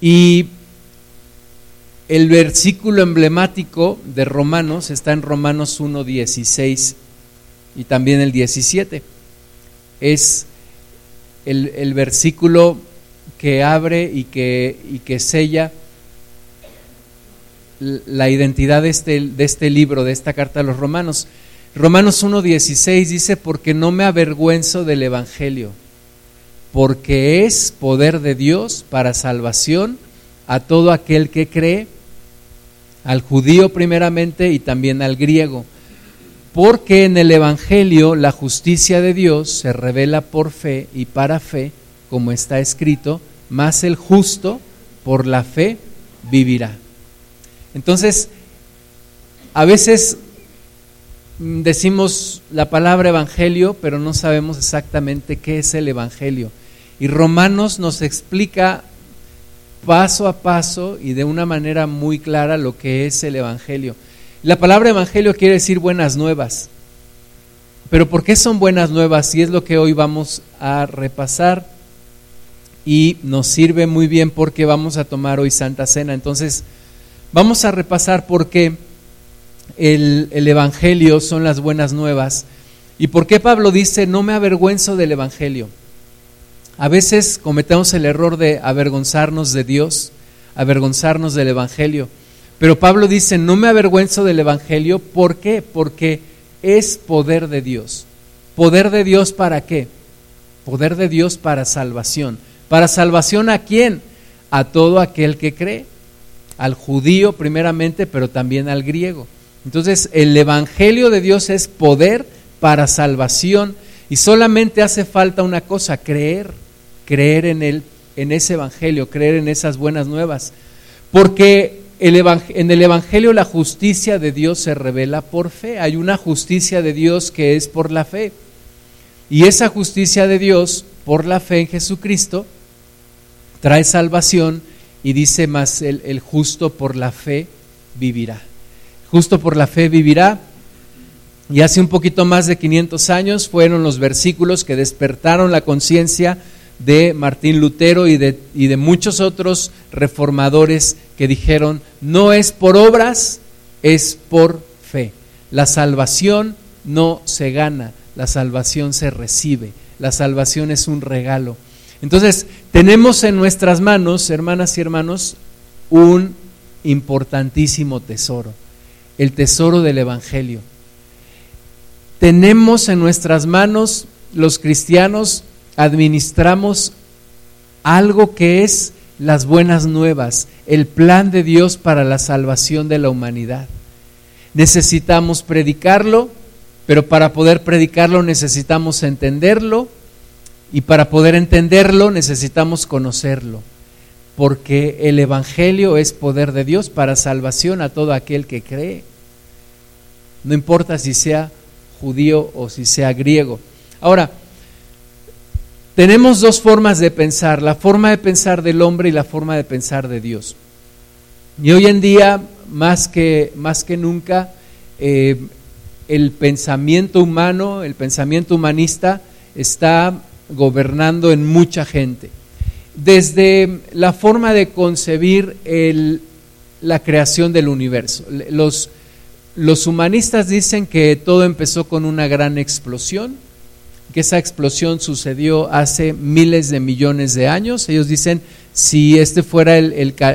Y el versículo emblemático de Romanos está en Romanos 1, 16 y también el 17. Es el, el versículo que abre y que, y que sella la identidad de este, de este libro, de esta carta a los romanos. Romanos 1.16 dice, porque no me avergüenzo del Evangelio, porque es poder de Dios para salvación a todo aquel que cree, al judío primeramente y también al griego, porque en el Evangelio la justicia de Dios se revela por fe y para fe, como está escrito, más el justo por la fe vivirá. Entonces, a veces decimos la palabra evangelio, pero no sabemos exactamente qué es el evangelio. Y Romanos nos explica paso a paso y de una manera muy clara lo que es el evangelio. La palabra evangelio quiere decir buenas nuevas. Pero ¿por qué son buenas nuevas? Y es lo que hoy vamos a repasar y nos sirve muy bien porque vamos a tomar hoy Santa Cena. Entonces, Vamos a repasar por qué el, Evangelio son las buenas nuevas y por qué Pablo dice, no me avergüenzo del Evangelio. A veces cometemos el error de avergonzarnos de Dios, avergonzarnos del Evangelio. Pero Pablo dice, no me avergüenzo del Evangelio. ¿Por qué? Porque es poder de Dios. ¿Poder de Dios para qué? Poder de Dios para salvación. ¿Para salvación a quién? A todo aquel que cree al judío primeramente, pero también al griego. Entonces, el Evangelio de Dios es poder para salvación y solamente hace falta una cosa, creer, creer en él, en ese Evangelio, creer en esas buenas nuevas. Porque el en el Evangelio la justicia de Dios se revela por fe. Hay una justicia de Dios que es por la fe. Y esa justicia de Dios por la fe en Jesucristo trae salvación y dice más, el, justo por la fe vivirá. Justo por la fe vivirá. Y hace un poquito más de 500 años fueron los versículos que despertaron la conciencia de Martín Lutero y de, y de muchos otros reformadores que dijeron, no es por obras, es por fe. La salvación no se gana, la salvación se recibe, la salvación es un regalo. Entonces, tenemos en nuestras manos, hermanas y hermanos, un importantísimo tesoro, el tesoro del Evangelio. Tenemos en nuestras manos, los cristianos, administramos algo que es las buenas nuevas, el plan de Dios para la salvación de la humanidad. Necesitamos predicarlo, pero para poder predicarlo necesitamos entenderlo, y para poder entenderlo necesitamos conocerlo, porque el Evangelio es poder de Dios para salvación a todo aquel que cree. No importa si sea judío o si sea griego. Ahora, tenemos dos formas de pensar, la forma de pensar del hombre y la forma de pensar de Dios. Y hoy en día, más que, más que nunca, eh, el pensamiento humano, el pensamiento humanista, está gobernando en mucha gente. Desde la forma de concebir la creación del universo. Los, los humanistas dicen que todo empezó con una gran explosión, que esa explosión sucedió hace miles de millones de años. Ellos dicen, si este fuera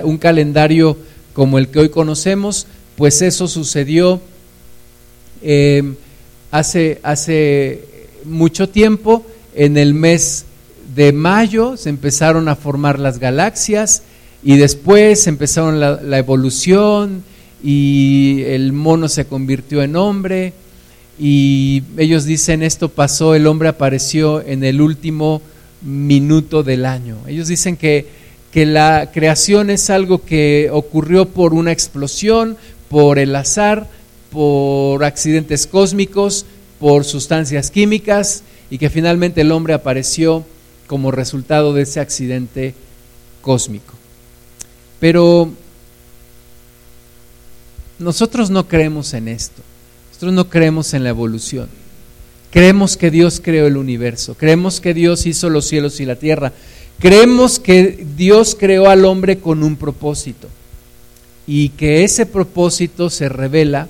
un calendario como el que hoy conocemos, pues eso sucedió hace, hace mucho tiempo en el mes de mayo se empezaron a formar las galaxias y después empezaron la, evolución y el mono se convirtió en hombre y ellos dicen esto pasó, el hombre apareció en el último minuto del año. Ellos dicen que, que la creación es algo que ocurrió por una explosión, por el azar, por accidentes cósmicos, por sustancias químicas y que finalmente el hombre apareció como resultado de ese accidente cósmico. Pero nosotros no creemos en esto, nosotros no creemos en la evolución. Creemos que Dios creó el universo, creemos que Dios hizo los cielos y la tierra, Creemos que Dios creó al hombre con un propósito y que ese propósito se revela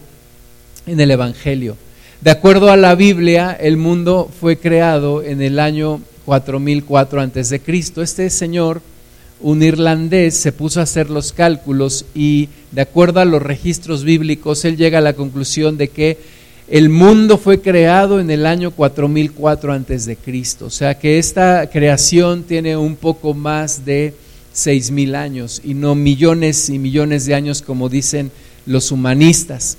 en el Evangelio. De acuerdo a la Biblia, el mundo fue creado en el año 4004 antes de Cristo. Este señor, un irlandés, se puso a hacer los cálculos y de acuerdo a los registros bíblicos, él llega a la conclusión de que el mundo fue creado en el año 4004 antes de Cristo. O sea que esta creación tiene un poco más de seis mil años y no millones y millones de años como dicen los humanistas.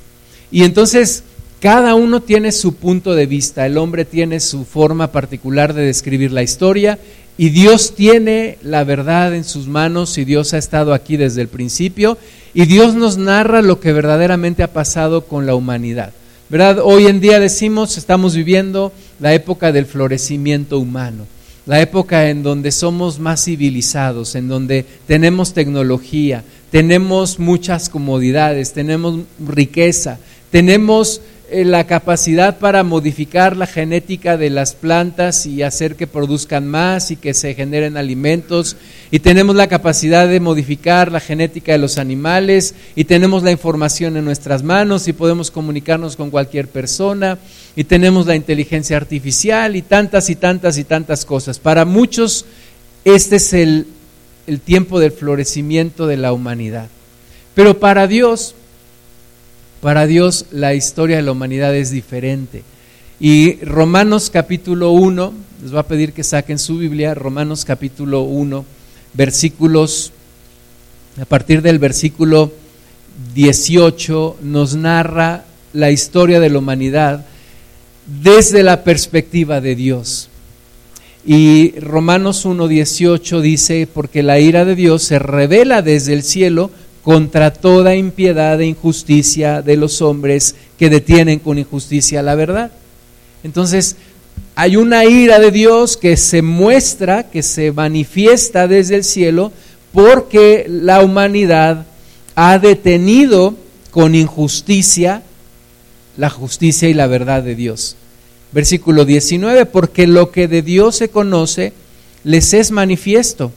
Y entonces cada uno tiene su punto de vista, el hombre tiene su forma particular de describir la historia y Dios tiene la verdad en sus manos y Dios ha estado aquí desde el principio y Dios nos narra lo que verdaderamente ha pasado con la humanidad. ¿Verdad? Hoy en día decimos, estamos viviendo la época del florecimiento humano, la época en donde somos más civilizados, en donde tenemos tecnología, tenemos muchas comodidades, tenemos riqueza, tenemos la capacidad para modificar la genética de las plantas y hacer que produzcan más y que se generen alimentos. Y tenemos la capacidad de modificar la genética de los animales y tenemos la información en nuestras manos y podemos comunicarnos con cualquier persona y tenemos la inteligencia artificial y tantas y tantas y tantas cosas. Para muchos este es el, el tiempo del florecimiento de la humanidad. Pero para Dios para Dios la historia de la humanidad es diferente. Y Romanos capítulo 1, les voy a pedir que saquen su Biblia, Romanos capítulo 1, versículos, a partir del versículo 18, nos narra la historia de la humanidad desde la perspectiva de Dios. Y Romanos 1.18 dice, porque la ira de Dios se revela desde el cielo contra toda impiedad e injusticia de los hombres que detienen con injusticia la verdad. Entonces, hay una ira de Dios que se muestra, que se manifiesta desde el cielo, porque la humanidad ha detenido con injusticia la justicia y la verdad de Dios. Versículo 19, porque lo que de Dios se conoce les es manifiesto,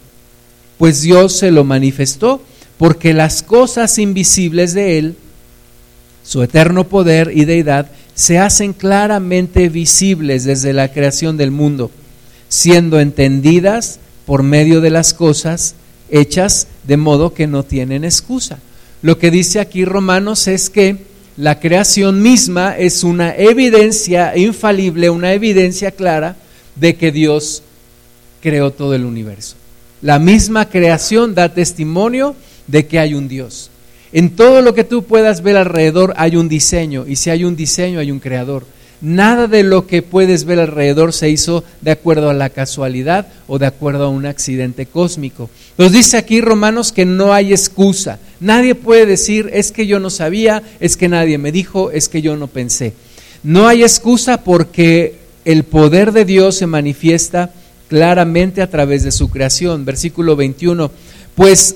pues Dios se lo manifestó porque las cosas invisibles de Él, su eterno poder y deidad, se hacen claramente visibles desde la creación del mundo, siendo entendidas por medio de las cosas hechas de modo que no tienen excusa. Lo que dice aquí Romanos es que la creación misma es una evidencia infalible, una evidencia clara de que Dios creó todo el universo. La misma creación da testimonio de que hay un Dios. En todo lo que tú puedas ver alrededor hay un diseño y si hay un diseño hay un creador. Nada de lo que puedes ver alrededor se hizo de acuerdo a la casualidad o de acuerdo a un accidente cósmico. Nos dice aquí Romanos que no hay excusa. Nadie puede decir es que yo no sabía, es que nadie me dijo, es que yo no pensé. No hay excusa porque el poder de Dios se manifiesta claramente a través de su creación. Versículo 21. Pues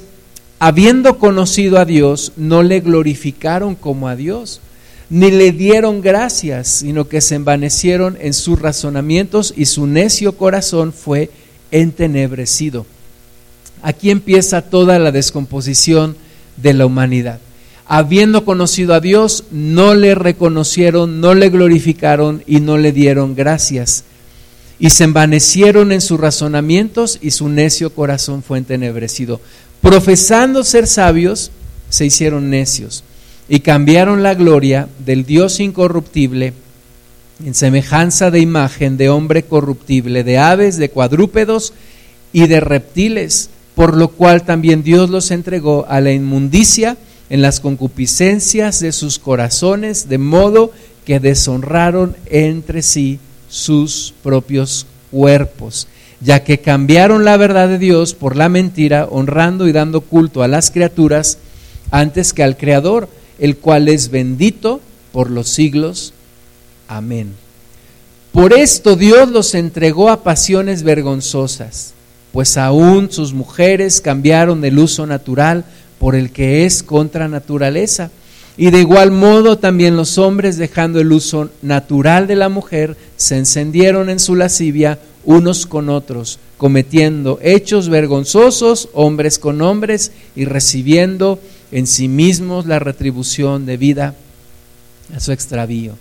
habiendo conocido a Dios, no le glorificaron como a Dios, ni le dieron gracias, sino que se envanecieron en sus razonamientos y su necio corazón fue entenebrecido. Aquí empieza toda la descomposición de la humanidad. Habiendo conocido a Dios, no le reconocieron, no le glorificaron y no le dieron gracias. Y se envanecieron en sus razonamientos y su necio corazón fue entenebrecido profesando ser sabios, se hicieron necios y cambiaron la gloria del Dios incorruptible en semejanza de imagen de hombre corruptible, de aves, de cuadrúpedos y de reptiles, por lo cual también Dios los entregó a la inmundicia en las concupiscencias de sus corazones, de modo que deshonraron entre sí sus propios cuerpos ya que cambiaron la verdad de Dios por la mentira, honrando y dando culto a las criaturas antes que al Creador, el cual es bendito por los siglos. Amén. Por esto Dios los entregó a pasiones vergonzosas, pues aún sus mujeres cambiaron el uso natural por el que es contra naturaleza. Y de igual modo también los hombres, dejando el uso natural de la mujer, se encendieron en su lascivia unos con otros, cometiendo hechos vergonzosos, hombres con hombres, y recibiendo en sí mismos la retribución debida a su extravío.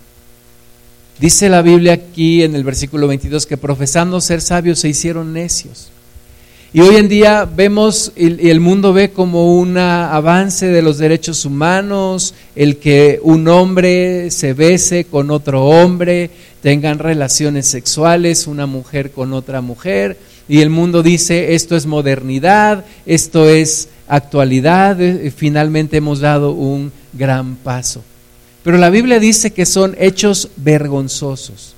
Dice la Biblia aquí en el versículo 22 que profesando ser sabios se hicieron necios. Y hoy en día vemos y el mundo ve como un avance de los derechos humanos, el que un hombre se bese con otro hombre, tengan relaciones sexuales, una mujer con otra mujer, y el mundo dice esto es modernidad, esto es actualidad, eh, finalmente hemos dado un gran paso. Pero la Biblia dice que son hechos vergonzosos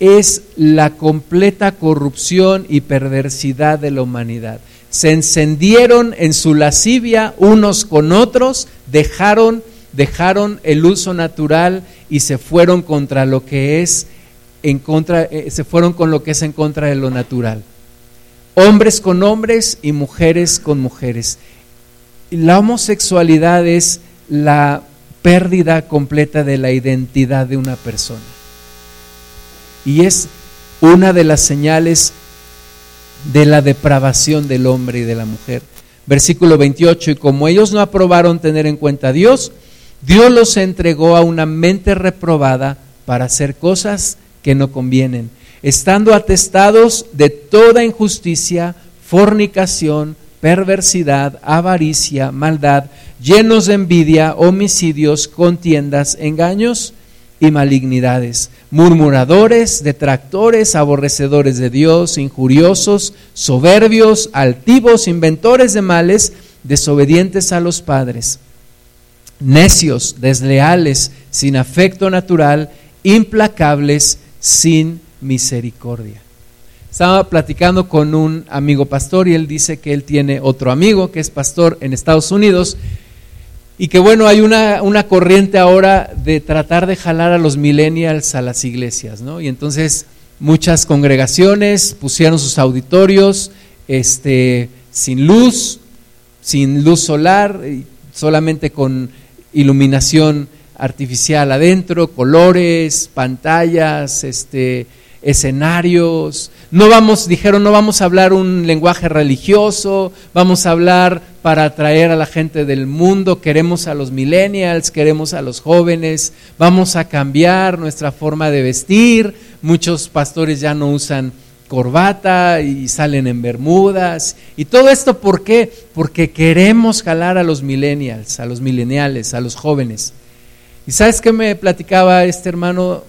es la completa corrupción y perversidad de la humanidad. Se encendieron en su lascivia unos con otros, dejaron, dejaron el uso natural y se fueron contra lo que es en contra, eh, se fueron con lo que es en contra de lo natural. Hombres con hombres y mujeres con mujeres. La homosexualidad es la pérdida completa de la identidad de una persona y es una de las señales de la depravación del hombre y de la mujer. Versículo 28, y como ellos no aprobaron tener en cuenta a Dios, Dios los entregó a una mente reprobada para hacer cosas que no convienen, estando atestados de toda injusticia, fornicación, perversidad, avaricia, maldad, llenos de envidia, homicidios, contiendas, engaños y malignidades, murmuradores, detractores, aborrecedores de Dios, injuriosos, soberbios, altivos, inventores de males, desobedientes a los padres, necios, desleales, sin afecto natural, implacables, sin misericordia. Estaba platicando con un amigo pastor y él dice que él tiene otro amigo que es pastor en Estados Unidos y que bueno, hay una, una, corriente ahora de tratar de jalar a los millennials a las iglesias, ¿no? Y entonces muchas congregaciones pusieron sus auditorios este, sin luz, sin luz solar, solamente con iluminación artificial adentro, colores, pantallas, este, escenarios. No vamos, dijeron, no vamos a hablar un lenguaje religioso, vamos a hablar para atraer a la gente del mundo, queremos a los millennials, queremos a los jóvenes, vamos a cambiar nuestra forma de vestir. Muchos pastores ya no usan corbata y salen en bermudas. Y todo esto, ¿por qué? Porque queremos jalar a los millennials, a los millennials, a los jóvenes. ¿Y sabes qué me platicaba este hermano?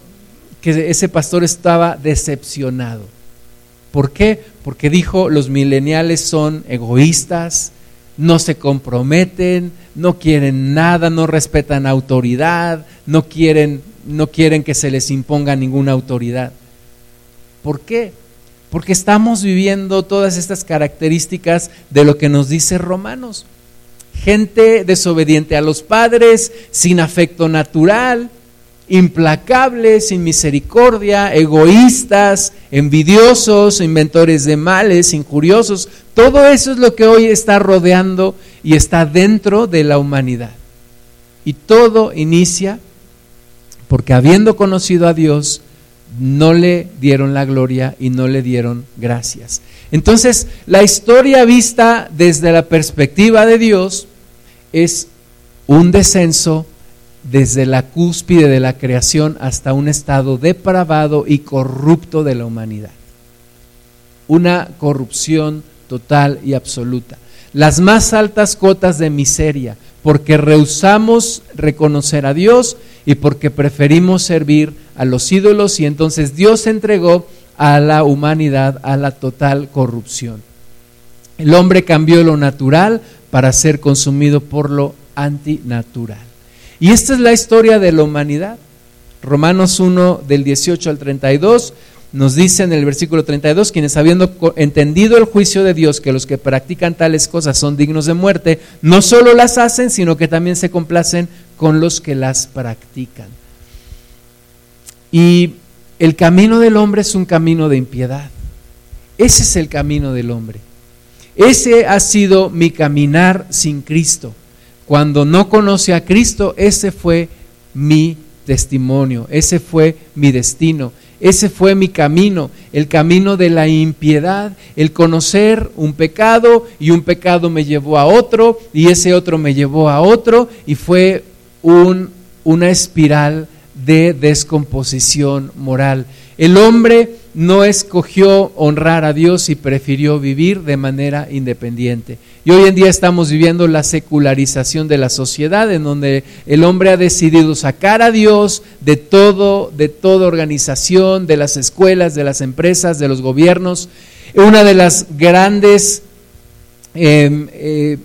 que ese pastor estaba decepcionado. ¿Por qué? Porque dijo, los mileniales son egoístas, no se comprometen, no quieren nada, no respetan autoridad, no quieren, no quieren que se les imponga ninguna autoridad. ¿Por qué? Porque estamos viviendo todas estas características de lo que nos dice Romanos. Gente desobediente a los padres, sin afecto natural, implacables, sin misericordia, egoístas, envidiosos, inventores de males, injuriosos. Todo eso es lo que hoy está rodeando y está dentro de la humanidad. Y todo inicia porque habiendo conocido a Dios, no le dieron la gloria y no le dieron gracias. Entonces, la historia vista desde la perspectiva de Dios es un descenso desde la cúspide de la creación hasta un estado depravado y corrupto de la humanidad. Una corrupción total y absoluta. Las más altas cotas de miseria, porque rehusamos reconocer a Dios y porque preferimos servir a los ídolos y entonces Dios entregó a la humanidad a la total corrupción. El hombre cambió lo natural para ser consumido por lo antinatural. Y esta es la historia de la humanidad. Romanos 1 del 18 al 32 nos dice en el versículo 32, quienes habiendo entendido el juicio de Dios, que los que practican tales cosas son dignos de muerte, no solo las hacen, sino que también se complacen con los que las practican. Y el camino del hombre es un camino de impiedad. Ese es el camino del hombre. Ese ha sido mi caminar sin Cristo. Cuando no conoce a Cristo, ese fue mi testimonio, ese fue mi destino. Ese fue mi camino, el camino de la impiedad, el conocer un pecado y un pecado me llevó a otro y ese otro me llevó a otro y fue un, una espiral de descomposición moral. El hombre no escogió honrar a Dios y prefirió vivir de manera independiente. Y hoy en día estamos viviendo la secularización de la sociedad en donde el hombre ha decidido sacar a Dios de todo de toda organización, de las escuelas, de las empresas, de los gobiernos. Una de las grandes em, eh,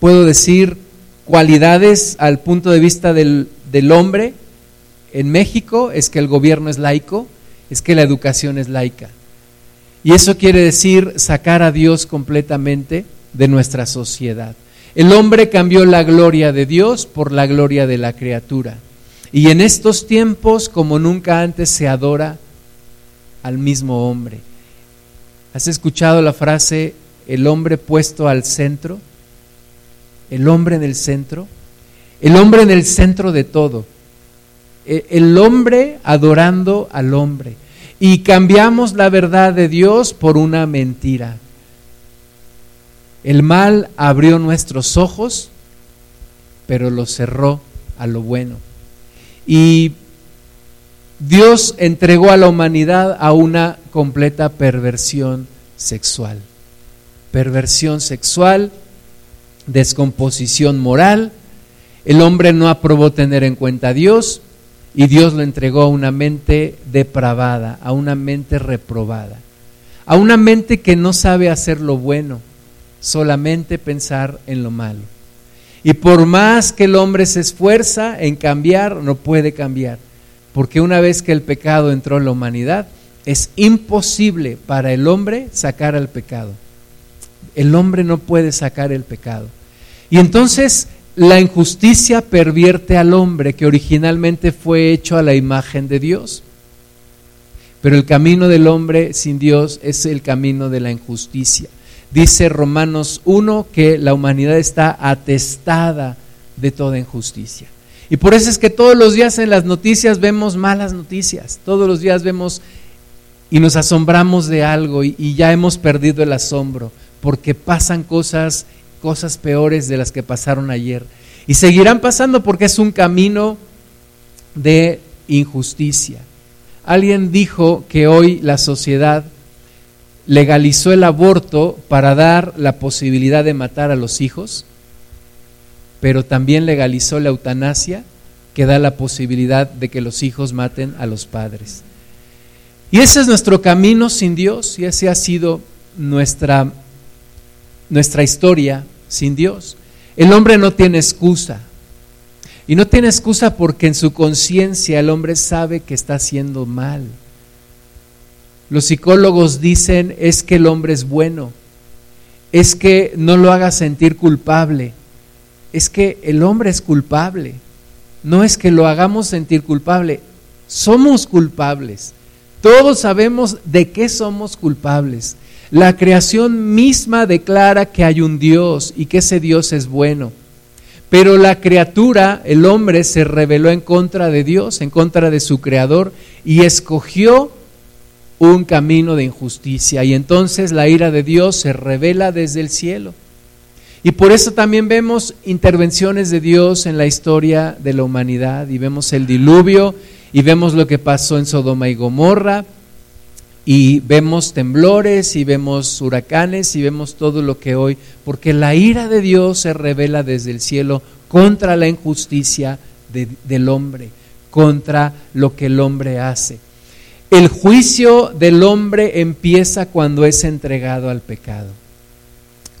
puedo decir cualidades al punto de vista del, del hombre en México es que el gobierno es laico, es que la educación es laica. Y eso quiere decir sacar a Dios completamente de nuestra sociedad. El hombre cambió la gloria de Dios por la gloria de la criatura. Y en estos tiempos, como nunca antes, se adora al mismo hombre. ¿Has escuchado la frase el hombre puesto al centro? El hombre en el centro. El hombre en el centro de todo. E, el hombre adorando al hombre. Y cambiamos la verdad de Dios por una mentira. El mal abrió nuestros ojos, pero los cerró a lo bueno. Y Dios entregó a la humanidad a una completa perversión sexual. Perversión sexual, descomposición moral. El hombre no aprobó tener en cuenta a Dios y Dios lo entregó a una mente depravada, a una mente reprobada, a una mente que no sabe hacer lo bueno, solamente pensar en lo malo. Y por más que el hombre se esfuerza en cambiar, no puede cambiar, porque una vez que el pecado entró en la humanidad, es imposible para el hombre sacar al pecado. El hombre no puede sacar el pecado. Y entonces la injusticia pervierte al hombre que originalmente fue hecho a la imagen de Dios. Pero el camino del hombre sin Dios es el camino de la injusticia. Dice Romanos 1 que la humanidad está atestada de toda injusticia. Y por eso es que todos los días en las noticias vemos malas noticias, todos los días vemos y nos asombramos de algo y, y ya hemos perdido el asombro porque pasan cosas cosas peores de las que pasaron ayer. Y seguirán pasando porque es un camino de injusticia. Alguien dijo que hoy la sociedad legalizó el aborto para dar la posibilidad de matar a los hijos, pero también legalizó la eutanasia que da la posibilidad de que los hijos maten a los padres. Y ese es nuestro camino sin Dios y ese ha sido nuestra nuestra historia sin Dios. El hombre no tiene excusa. Y no tiene excusa porque en su conciencia el hombre sabe que está haciendo mal. Los psicólogos dicen es que el hombre es bueno, es que no lo haga sentir culpable, es que el hombre es culpable, no es que lo hagamos sentir culpable, somos culpables, todos sabemos de qué somos culpables. La creación misma declara que hay un Dios y que ese Dios es bueno. Pero la criatura, el hombre, se rebeló en contra de Dios, en contra de su creador, y escogió un camino de injusticia. Y entonces la ira de Dios se revela desde el cielo. Y por eso también vemos intervenciones de Dios en la historia de la humanidad, y vemos el diluvio, y vemos lo que pasó en Sodoma y Gomorra, y vemos temblores y vemos huracanes y vemos todo lo que hoy, porque la ira de Dios se revela desde el cielo contra la injusticia del hombre, contra lo que el hombre hace. El juicio del hombre empieza cuando es entregado al pecado,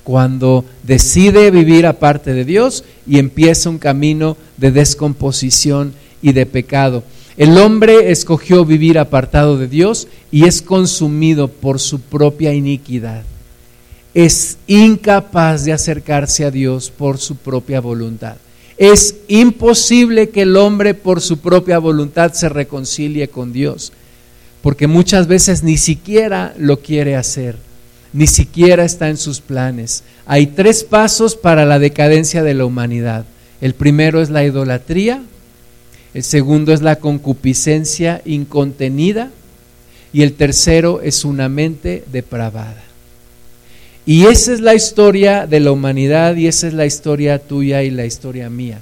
cuando decide vivir aparte de Dios y empieza un camino de descomposición y de pecado. El hombre escogió vivir apartado de Dios y es consumido por su propia iniquidad. Es incapaz de acercarse a Dios por su propia voluntad. Es imposible que el hombre por su propia voluntad se reconcilie con Dios, porque muchas veces ni siquiera lo quiere hacer, ni siquiera está en sus planes. Hay tres pasos para la decadencia de la humanidad. El primero es la idolatría, el segundo es la concupiscencia incontenida y el tercero es una mente depravada. Y esa es la historia de la humanidad y esa es la historia tuya y la historia mía.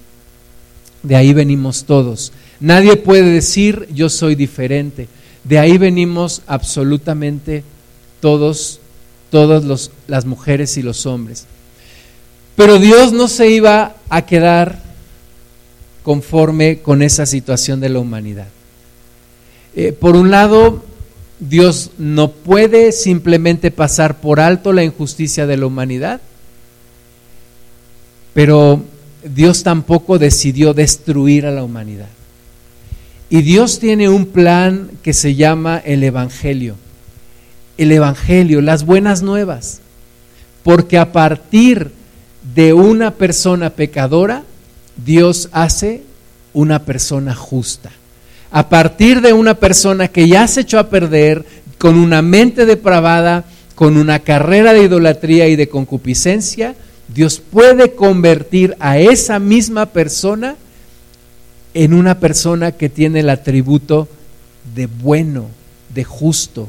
De ahí venimos todos. Nadie puede decir yo soy diferente. De ahí venimos absolutamente todos, todas las mujeres y los hombres. Pero Dios no se iba a quedar conforme con esa situación de la humanidad. Eh, por un lado, Dios no puede simplemente pasar por alto la injusticia de la humanidad, pero Dios tampoco decidió destruir a la humanidad. Y Dios tiene un plan que se llama el Evangelio. El Evangelio, las buenas nuevas. Porque a partir de una persona pecadora, Dios hace una persona justa. A partir de una persona que ya se echó a perder, con una mente depravada, con una carrera de idolatría y de concupiscencia, Dios puede convertir a esa misma persona en una persona que tiene el atributo de bueno, de justo,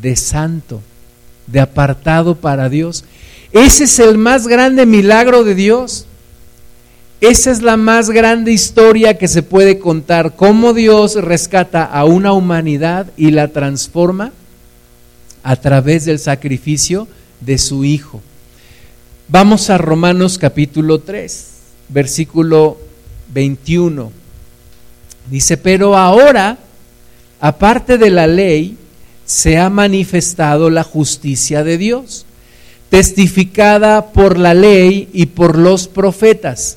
de santo, de apartado para Dios. Ese es el más grande milagro de Dios. Esa es la más grande historia que se puede contar, cómo Dios rescata a una humanidad y la transforma a través del sacrificio de su Hijo. Vamos a Romanos capítulo 3, versículo 21. Dice, pero ahora, aparte de la ley, se ha manifestado la justicia de Dios, testificada por la ley y por los profetas.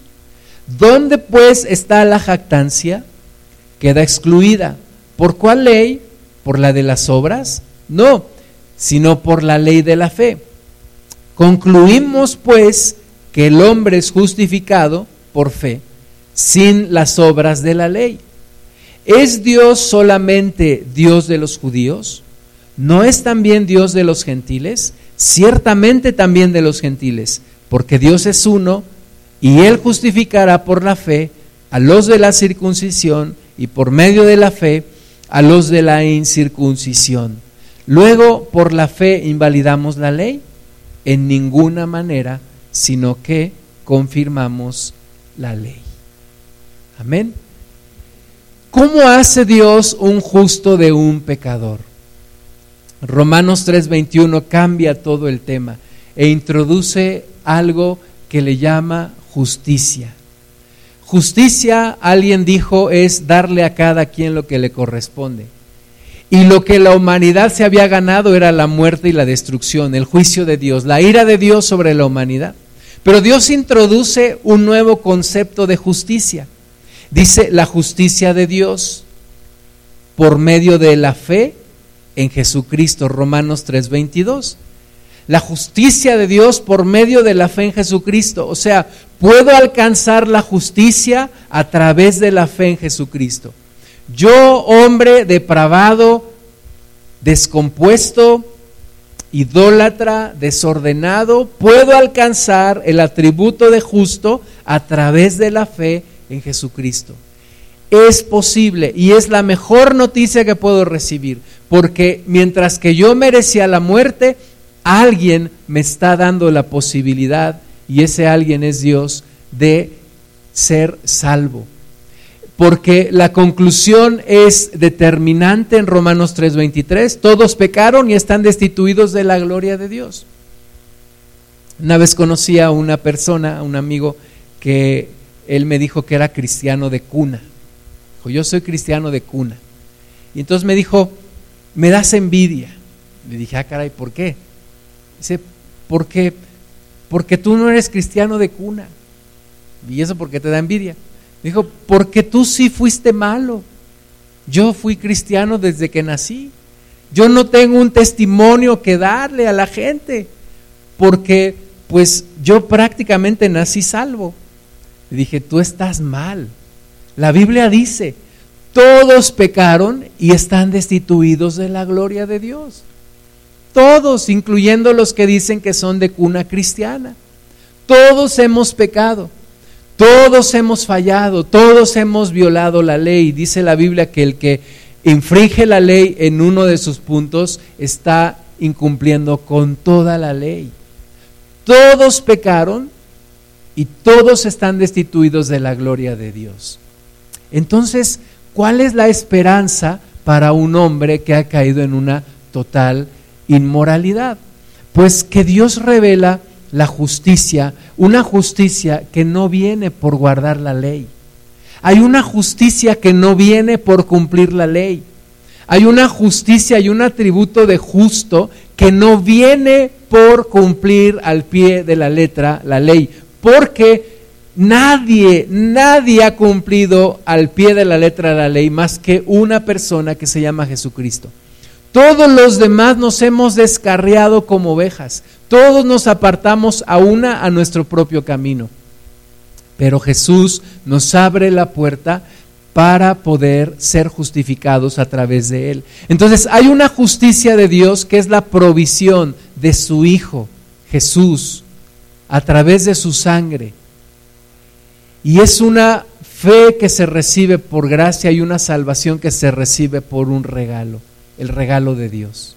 ¿Dónde pues está la jactancia? Queda excluida. ¿Por cuál ley? ¿Por la de las obras? No, sino por la ley de la fe. Concluimos pues que el hombre es justificado por fe sin las obras de la ley. ¿Es Dios solamente Dios de los judíos? ¿No es también Dios de los gentiles? Ciertamente también de los gentiles, porque Dios es uno y Él justificará por la fe a los de la circuncisión y por medio de la fe a los de la incircuncisión. Luego, por la fe invalidamos la ley en ninguna manera, sino que confirmamos la ley. Amén. ¿Cómo hace Dios un justo de un pecador? Romanos 3:21 cambia todo el tema e introduce algo que le llama justicia. Justicia, alguien dijo, es darle a cada quien lo que le corresponde. Y lo que la humanidad se había ganado era la muerte y la destrucción, el juicio de Dios, la ira de Dios sobre la humanidad. Pero Dios introduce un nuevo concepto de justicia. Dice la justicia de Dios por medio de la fe en Jesucristo, Romanos 3:22. La justicia de Dios por medio de la fe en Jesucristo. O sea, puedo alcanzar la justicia a través de la fe en Jesucristo. Yo, hombre depravado, descompuesto, idólatra, desordenado, puedo alcanzar el atributo de justo a través de la fe en Jesucristo. Es posible y es la mejor noticia que puedo recibir, porque mientras que yo merecía la muerte, alguien me está dando la posibilidad, y ese alguien es Dios, de ser salvo. porque la conclusión es determinante en Romanos 3:23, todos pecaron y están destituidos de la gloria de Dios. Una vez conocí a una persona, a un amigo, que él me dijo que era cristiano de cuna. Dijo, yo soy cristiano de cuna. Y entonces me dijo, me das envidia. Le dije, ah, caray, ¿por qué? Dice, porque, porque tú no eres cristiano de cuna. ¿Y eso porque te da envidia? Dijo, porque tú sí fuiste malo. Yo fui cristiano desde que nací. Yo no tengo un testimonio que darle a la gente, porque pues yo prácticamente nací salvo. Y dije, tú estás mal. La Biblia dice, todos pecaron y están destituidos de la gloria de Dios. Todos, incluyendo los que dicen que son de cuna cristiana. Todos hemos pecado. Todos hemos fallado, todos hemos violado la ley. Dice la Biblia que el que infringe la ley en uno de sus puntos está incumpliendo con toda la ley. Todos pecaron y todos están destituidos de la gloria de Dios. Entonces, ¿cuál es la esperanza para un hombre que ha caído en una total inmoralidad? Pues que Dios revela la justicia, una justicia que no viene por guardar la ley. Hay una justicia que no viene por cumplir la ley. Hay una justicia y un atributo de justo que no viene por cumplir al pie de la letra la ley. Porque nadie, nadie ha cumplido al pie de la letra la ley más que una persona que se llama Jesucristo. Todos los demás nos hemos descarriado como ovejas. Todos nos apartamos a una a nuestro propio camino. Pero Jesús nos abre la puerta para poder ser justificados a través de Él. Entonces hay una justicia de Dios que es la provisión de su Hijo, Jesús, a través de su sangre. Y es una fe que se recibe por gracia y una salvación que se recibe por un regalo, el regalo de Dios.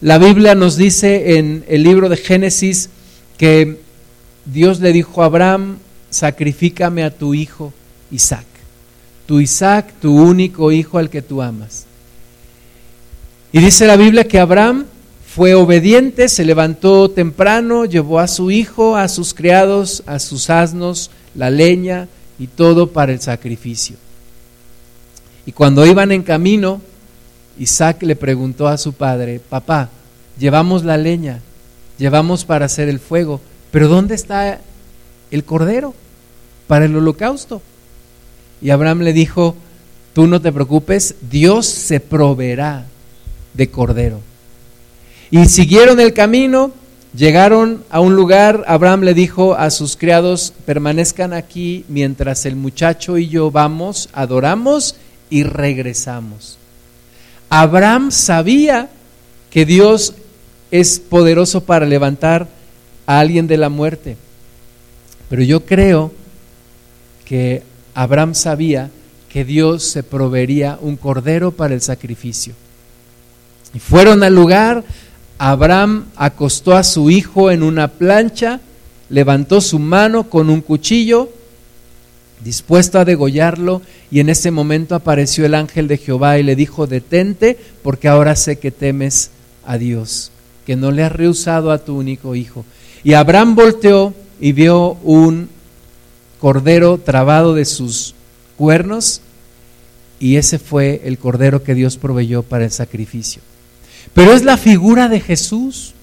La Biblia nos dice en el libro de Génesis que Dios le dijo a Abraham, sacrifícame a tu hijo Isaac, tu Isaac, tu único hijo al que tú amas. Y dice la Biblia que Abraham fue obediente, se levantó temprano, llevó a su hijo, a sus criados, a sus asnos, la leña y todo para el sacrificio. Y cuando iban en camino, Isaac le preguntó a su padre, papá, llevamos la leña, llevamos para hacer el fuego, pero ¿dónde está el cordero para el holocausto? Y Abraham le dijo, tú no te preocupes, Dios se proveerá de cordero. Y siguieron el camino, llegaron a un lugar, Abraham le dijo a sus criados, permanezcan aquí mientras el muchacho y yo vamos, adoramos y regresamos. Abraham sabía que Dios es poderoso para levantar a alguien de la muerte. Pero yo creo que Abraham sabía que Dios se proveería un cordero para el sacrificio. Y fueron al lugar, Abraham acostó a su hijo en una plancha, levantó su mano con un cuchillo, dispuesto a degollarlo, y en ese momento apareció el ángel de Jehová y le dijo, detente, porque ahora sé que temes a Dios, que no le has rehusado a tu único hijo. Y Abraham volteó y vio un cordero trabado de sus cuernos, y ese fue el cordero que Dios proveyó para el sacrificio. Pero es la figura de Jesús,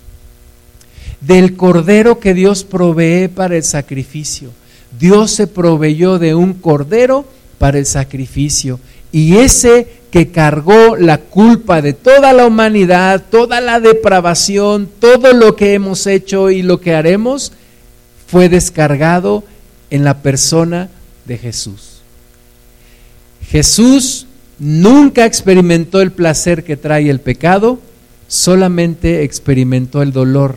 del cordero que Dios provee para el sacrificio. Dios se proveyó de un cordero para el sacrificio. Y ese que cargó la culpa de toda la humanidad, toda la depravación, todo lo que hemos hecho y lo que haremos, fue descargado en la persona de Jesús. Jesús nunca experimentó el placer que trae el pecado, solamente experimentó el dolor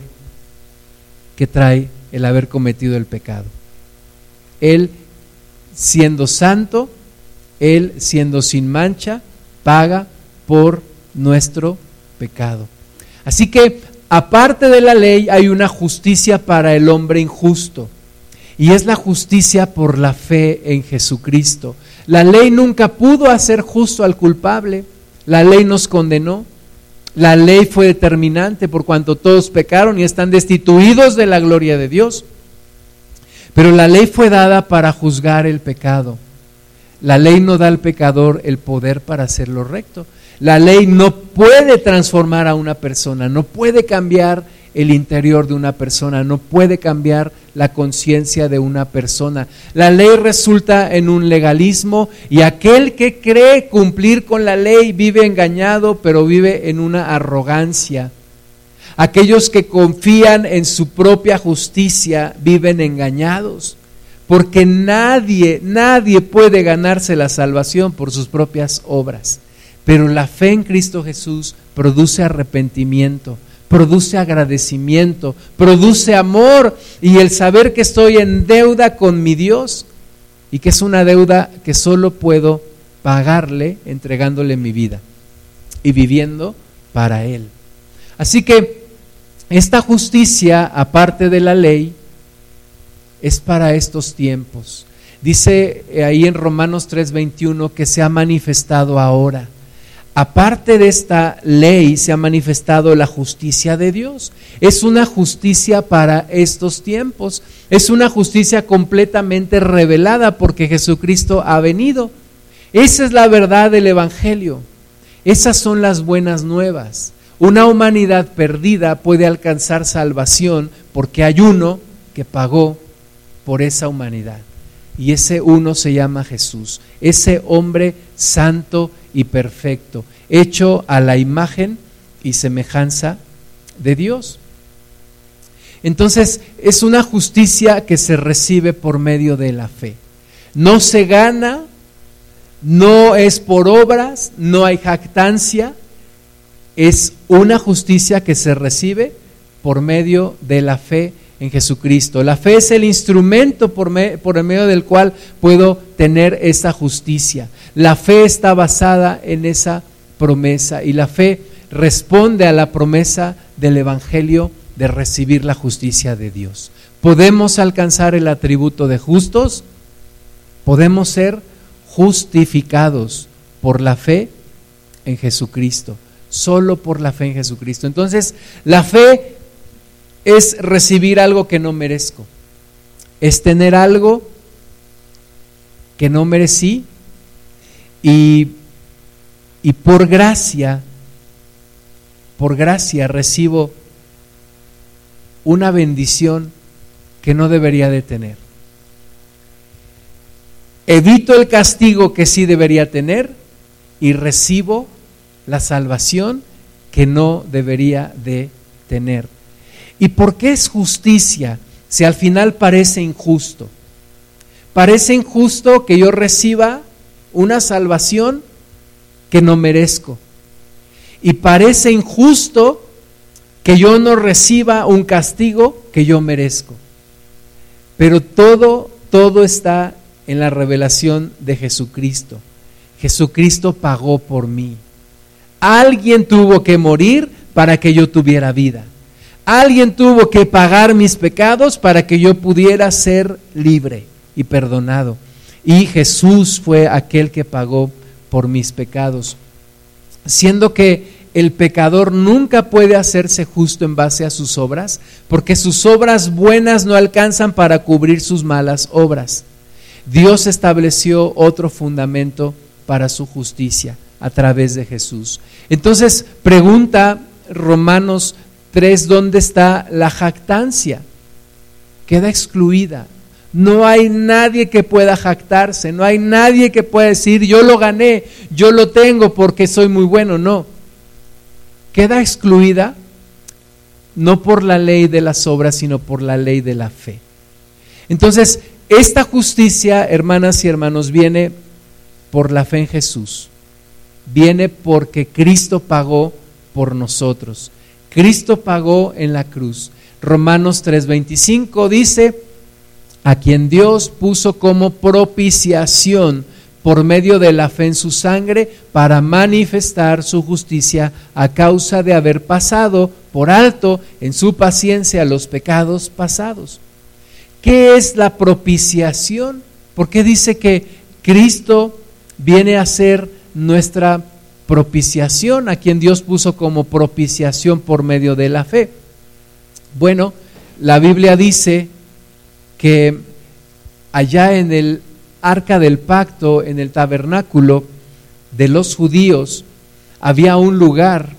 que trae el haber cometido el pecado. Él, siendo santo, Él siendo sin mancha, paga por nuestro pecado. Así que, aparte de la ley, hay una justicia para el hombre injusto. y es la justicia por la fe en Jesucristo. La ley nunca pudo hacer justo al culpable, la ley nos condenó, la ley fue determinante por cuanto todos pecaron y están destituidos de la gloria de Dios. Pero la ley fue dada para juzgar el pecado. La ley no da al pecador el poder para hacer lo recto. La ley no puede transformar a una persona, no puede cambiar el interior de una persona, no puede cambiar la conciencia de una persona. La ley resulta en un legalismo y aquel que cree cumplir con la ley vive engañado, pero vive en una arrogancia. Aquellos que confían en su propia justicia viven engañados, porque nadie, nadie puede ganarse la salvación por sus propias obras. Pero la fe en Cristo Jesús produce arrepentimiento, produce agradecimiento, produce amor y el saber que estoy en deuda con mi Dios y que es una deuda que solo puedo pagarle entregándole mi vida y viviendo para Él. Así que esta justicia, aparte de la ley, es para estos tiempos. Dice ahí en Romanos 3:21 que se ha manifestado ahora aparte de esta ley se ha manifestado la justicia de Dios. Es una justicia para estos tiempos. Es una justicia completamente revelada porque Jesucristo ha venido. Esa es la verdad del Evangelio. Esas son las buenas nuevas. Una humanidad perdida puede alcanzar salvación porque hay uno que pagó por esa humanidad. Y ese uno se llama Jesús, ese hombre santo y perfecto, hecho a la imagen y semejanza de Dios. Entonces es una justicia que se recibe por medio de la fe. No se gana, no es por obras, no hay jactancia, es una justicia que se recibe por medio de la fe en Jesucristo. La fe es el instrumento por, el medio del cual puedo tener esa justicia. La fe está basada en esa promesa y la fe responde a la promesa del Evangelio de recibir la justicia de Dios. ¿Podemos alcanzar el atributo de justos? Podemos ser justificados por la fe en Jesucristo, solo por la fe en Jesucristo. Entonces, la fe es recibir algo que no merezco, es tener algo que no merecí y, y por gracia, por gracia recibo una bendición que no debería de tener. Evito el castigo que sí debería tener y recibo la salvación que no debería de tener. ¿Y por qué es justicia si al final parece injusto? Parece injusto que yo reciba una salvación que no merezco. Y parece injusto que yo no reciba un castigo que yo merezco. Pero todo, todo está en la revelación de Jesucristo. Jesucristo pagó por mí. Alguien tuvo que morir para que yo tuviera vida. Alguien tuvo que pagar mis pecados para que yo pudiera ser libre y perdonado. Y Jesús fue aquel que pagó por mis pecados. Siendo que el pecador nunca puede hacerse justo en base a sus obras, porque sus obras buenas no alcanzan para cubrir sus malas obras. Dios estableció otro fundamento para su justicia a través de Jesús. Entonces, pregunta Romanos Tres, ¿dónde está la jactancia? Queda excluida. No hay nadie que pueda jactarse, no hay nadie que pueda decir, yo lo gané, yo lo tengo porque soy muy bueno, no. Queda excluida no por la ley de las obras, sino por la ley de la fe. Entonces, esta justicia, hermanas y hermanos, viene por la fe en Jesús. Viene porque Cristo pagó por nosotros. Cristo pagó en la cruz. Romanos 3:25 dice, a quien Dios puso como propiciación por medio de la fe en su sangre para manifestar su justicia a causa de haber pasado por alto en su paciencia los pecados pasados. ¿qué es la propiciación? ¿Por qué dice que Cristo viene a ser nuestra propiciación, a quien Dios puso como propiciación por medio de la fe? Bueno, la Biblia dice que allá en el arca del pacto, en el tabernáculo de los judíos, había un lugar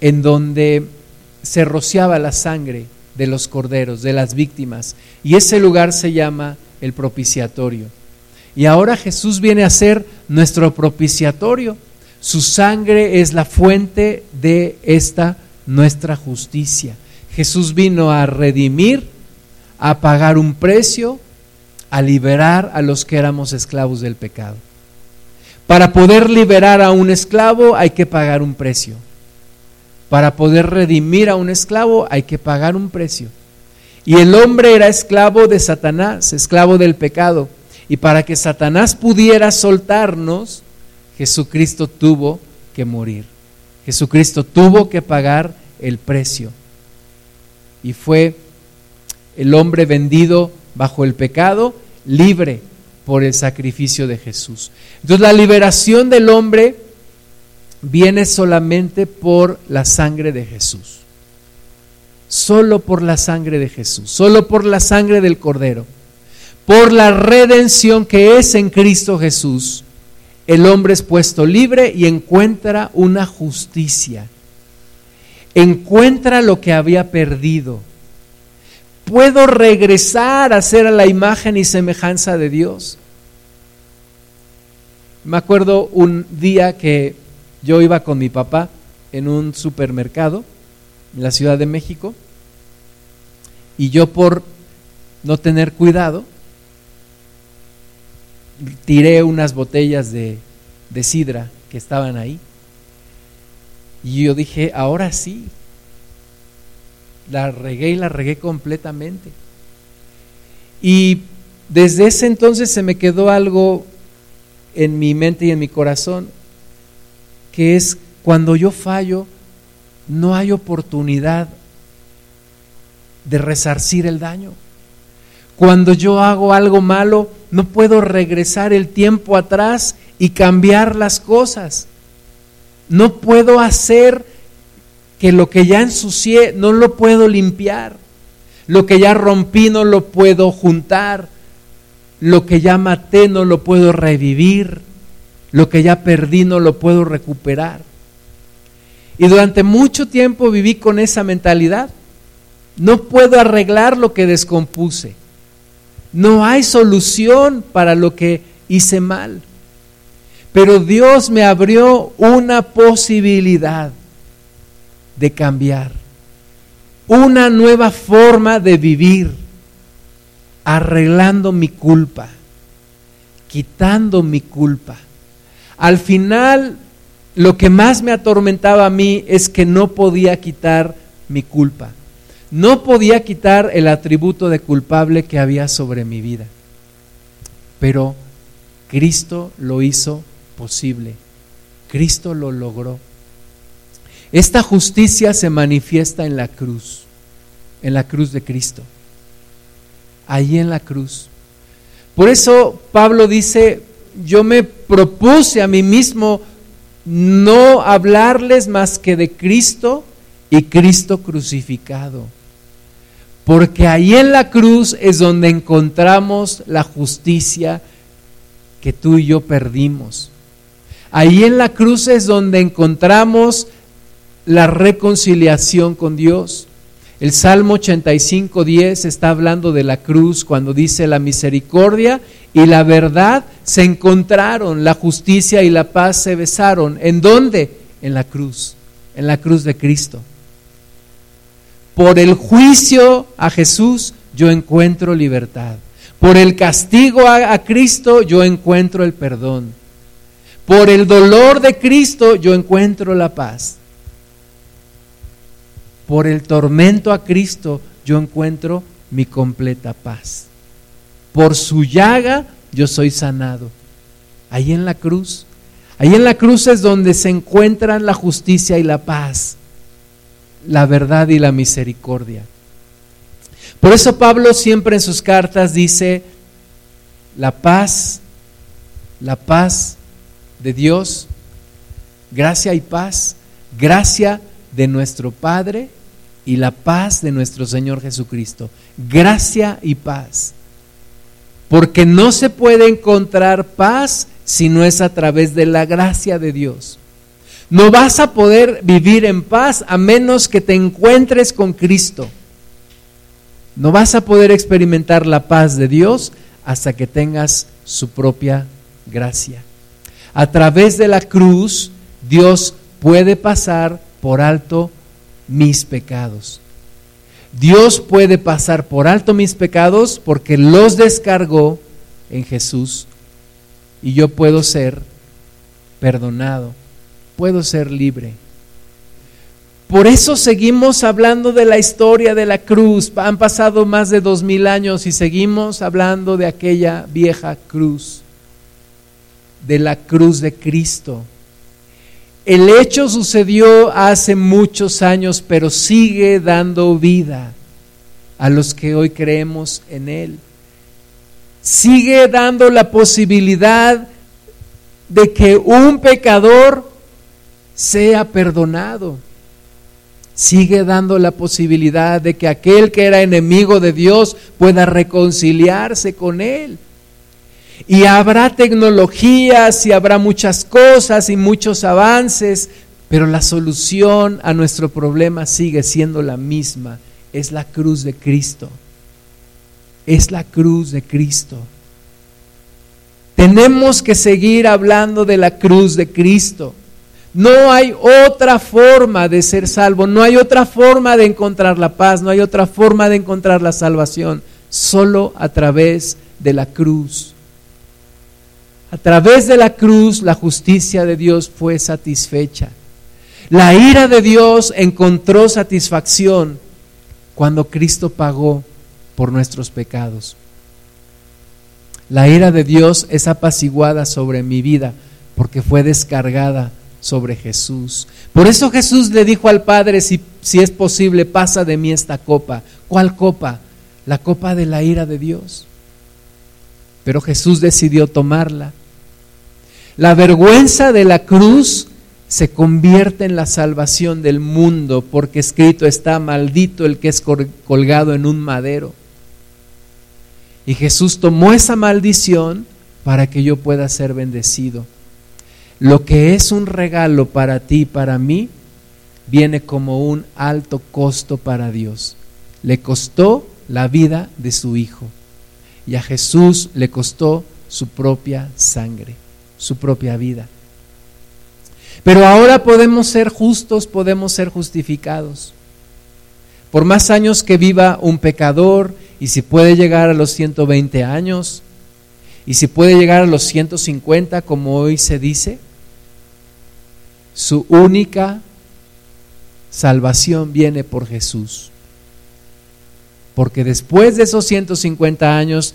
en donde se rociaba la sangre de los corderos, de las víctimas, y ese lugar se llama el propiciatorio. Y ahora Jesús viene a ser nuestro propiciatorio. Su sangre es la fuente de esta nuestra justicia. Jesús vino a redimir, a pagar un precio a liberar a los que éramos esclavos del pecado. Para poder liberar a un esclavo hay que pagar un precio. Para poder redimir a un esclavo hay que pagar un precio. Y el hombre era esclavo de Satanás, esclavo del pecado. Y para que Satanás pudiera soltarnos, Jesucristo tuvo que morir. Jesucristo tuvo que pagar el precio. Y fue el hombre vendido bajo el pecado, libre por el sacrificio de Jesús. Entonces la liberación del hombre viene solamente por la sangre de Jesús. Solo por la sangre de Jesús, solo por la sangre del Cordero, por la redención que es en Cristo Jesús, el hombre es puesto libre y encuentra una justicia. Encuentra lo que había perdido puedo regresar a ser a la imagen y semejanza de Dios. Me acuerdo un día que yo iba con mi papá en un supermercado en la Ciudad de México y yo por no tener cuidado tiré unas botellas de, de sidra que estaban ahí y yo dije, ahora sí, la regué y la regué completamente. Y desde ese entonces se me quedó algo en mi mente y en mi corazón, que es cuando yo fallo, no hay oportunidad de resarcir el daño. Cuando yo hago algo malo, no puedo regresar el tiempo atrás y cambiar las cosas. No puedo hacer que lo que ya ensucié no lo puedo limpiar, lo que ya rompí no lo puedo juntar, lo que ya maté no lo puedo revivir, lo que ya perdí no lo puedo recuperar. Y durante mucho tiempo viví con esa mentalidad. No puedo arreglar lo que descompuse. No hay solución para lo que hice mal. Pero Dios me abrió una posibilidad de cambiar, una nueva forma de vivir, arreglando mi culpa, quitando mi culpa. Al final, lo que más me atormentaba a mí es que no podía quitar mi culpa. No podía quitar el atributo de culpable que había sobre mi vida. Pero Cristo lo hizo posible. Cristo lo logró. Esta justicia se manifiesta en la cruz, en la cruz de Cristo, ahí en la cruz. Por eso Pablo dice, yo me propuse a mí mismo no hablarles más que de Cristo y Cristo crucificado. Porque ahí en la cruz es donde encontramos la justicia que tú y yo perdimos. Ahí en la cruz es donde encontramos la reconciliación con Dios. El Salmo 85, 10 está hablando de la cruz cuando dice la misericordia y la verdad se encontraron, la justicia y la paz se besaron. ¿En dónde? En la cruz, en la cruz de Cristo. Por el juicio a Jesús yo encuentro libertad. Por el castigo a, Cristo yo encuentro el perdón. Por el dolor de Cristo yo encuentro la paz por el tormento a Cristo yo encuentro mi completa paz. Por su llaga yo soy sanado. Ahí en la cruz. Ahí en la cruz es donde se encuentran la justicia y la paz, la verdad y la misericordia. Por eso Pablo siempre en sus cartas dice, la paz, la paz de Dios, gracia y paz, gracia de nuestro Padre y la paz de nuestro Señor Jesucristo. Gracia y paz. Porque no se puede encontrar paz si no es a través de la gracia de Dios. No vas a poder vivir en paz a menos que te encuentres con Cristo. No vas a poder experimentar la paz de Dios hasta que tengas su propia gracia. A través de la cruz, Dios puede pasar por alto mis pecados. Dios puede pasar por alto mis pecados porque los descargó en Jesús y yo puedo ser perdonado, puedo ser libre. Por eso seguimos hablando de la historia de la cruz. Han pasado más de dos mil años y seguimos hablando de aquella vieja cruz, de la cruz de Cristo. El hecho sucedió hace muchos años, pero sigue dando vida a los que hoy creemos en Él. Sigue dando la posibilidad de que un pecador sea perdonado sigue dando la posibilidad de que aquel que era enemigo de Dios pueda reconciliarse con Él. Y habrá tecnologías y habrá muchas cosas y muchos avances, pero la solución a nuestro problema sigue siendo la misma. Es la cruz de Cristo. Es la cruz de Cristo. Tenemos que seguir hablando de la cruz de Cristo. No hay otra forma de ser salvo, no hay otra forma de encontrar la paz, no hay otra forma de encontrar la salvación, solo a través de la cruz. A través de la cruz la justicia de Dios fue satisfecha. La ira de Dios encontró satisfacción cuando Cristo pagó por nuestros pecados. La ira de Dios es apaciguada sobre mi vida porque fue descargada sobre Jesús. Por eso Jesús le dijo al Padre, si, si es posible, pasa de mí esta copa. ¿Cuál copa? La copa de la ira de Dios. Pero Jesús decidió tomarla. La vergüenza de la cruz se convierte en la salvación del mundo, porque escrito está, maldito el que es colgado en un madero. Y Jesús tomó esa maldición para que yo pueda ser bendecido. Lo que es un regalo para ti y para mí viene como un alto costo para Dios. Le costó la vida de su Hijo y a Jesús le costó su propia sangre, su propia vida. Pero ahora podemos ser justos, podemos ser justificados. Por más años que viva un pecador, y si puede llegar a los 120 años, y si puede llegar a los 150, como hoy se dice, su única salvación viene por Jesús. Porque después de esos 150 años,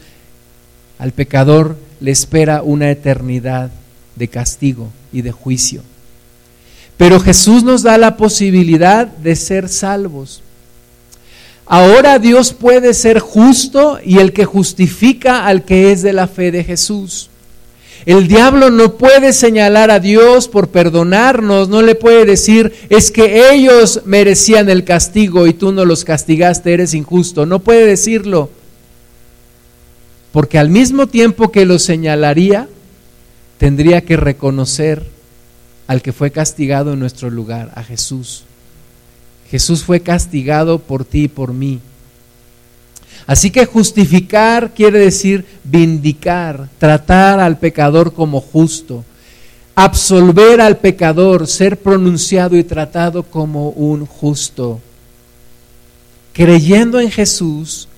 al pecador le espera una eternidad de castigo y de juicio. Pero Jesús nos da la posibilidad de ser salvos. Ahora Dios puede ser justo y el que justifica al que es de la fe de Jesús. El diablo no puede señalar a Dios por perdonarnos, no le puede decir, es que ellos merecían el castigo y tú no los castigaste, eres injusto. No puede decirlo. Porque al mismo tiempo que lo señalaría, tendría que reconocer al que fue castigado en nuestro lugar, a Jesús. Jesús fue castigado por ti y por mí. Así que justificar quiere decir vindicar, tratar al pecador como justo, absolver al pecador, ser pronunciado y tratado como un justo. Creyendo en Jesús,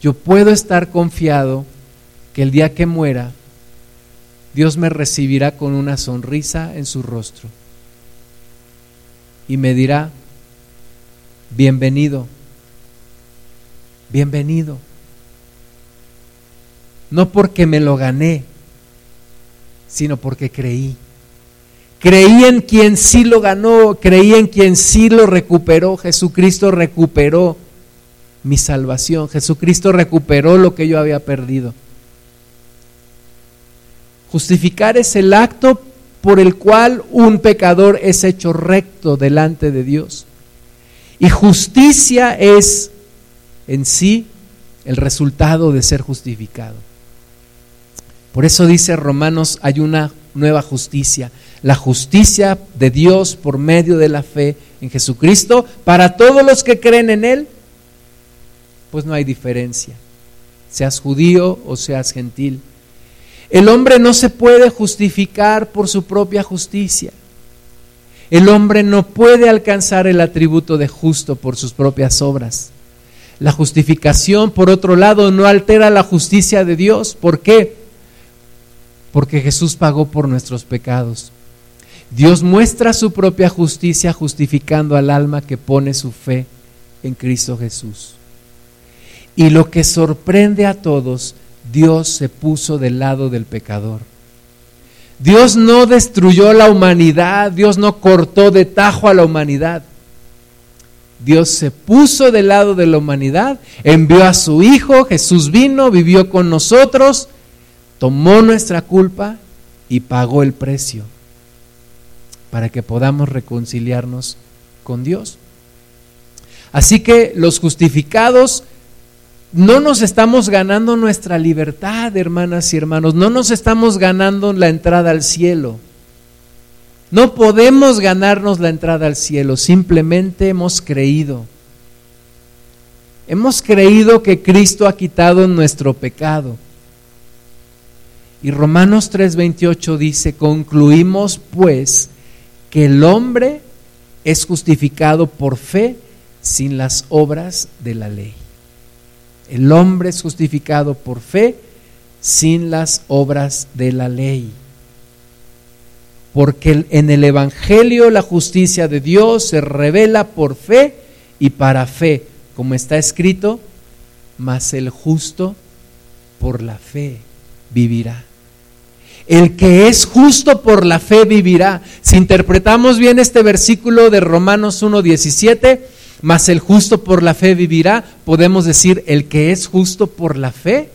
yo puedo estar confiado que el día que muera, Dios me recibirá con una sonrisa en su rostro y me dirá, bienvenido bienvenido. No porque me lo gané, sino porque creí. Creí en quien sí lo ganó, creí en quien sí lo recuperó. Jesucristo recuperó mi salvación. Jesucristo recuperó lo que yo había perdido. Justificar es el acto por el cual un pecador es hecho recto delante de Dios. Y justicia es en sí el resultado de ser justificado. Por eso dice Romanos, hay una nueva justicia, la justicia de Dios por medio de la fe en Jesucristo para todos los que creen en Él, pues no hay diferencia, seas judío o seas gentil. El hombre no se puede justificar por su propia justicia. El hombre no puede alcanzar el atributo de justo por sus propias obras. La justificación, por otro lado, no altera la justicia de Dios. ¿Por qué? Porque Jesús pagó por nuestros pecados. Dios muestra su propia justicia justificando al alma que pone su fe en Cristo Jesús. Y lo que sorprende a todos, Dios se puso del lado del pecador. Dios no destruyó la humanidad, Dios no cortó de tajo a la humanidad. Dios se puso del lado de la humanidad, envió a su Hijo, Jesús vino, vivió con nosotros, tomó nuestra culpa y pagó el precio para que podamos reconciliarnos con Dios. Así que los justificados no nos estamos ganando nuestra libertad, hermanas y hermanos, no nos estamos ganando la entrada al cielo. No podemos ganarnos la entrada al cielo, simplemente hemos creído. Hemos creído que Cristo ha quitado nuestro pecado. Y Romanos 3:28 dice, concluimos pues que el hombre es justificado por fe sin las obras de la ley. El hombre es justificado por fe sin las obras de la ley. Porque en el Evangelio la justicia de Dios se revela por fe y para fe, como está escrito, mas el justo por la fe vivirá. El que es justo por la fe vivirá. Si interpretamos bien este versículo de Romanos 1.17, mas el justo por la fe vivirá, podemos decir, el que es justo por la fe,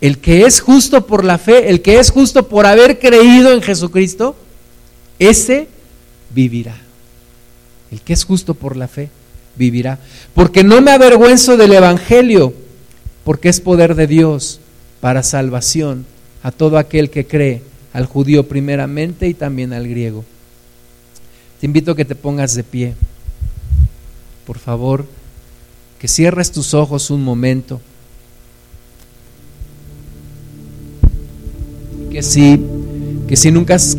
el que es justo por la fe, el que es justo por haber creído en Jesucristo, ese vivirá. El que es justo por la fe vivirá. Porque no me avergüenzo del Evangelio, porque es poder de Dios para salvación a todo aquel que cree, al judío primeramente y también al griego. Te invito a que te pongas de pie por favor, que cierres tus ojos un momento. Que si, que si nunca has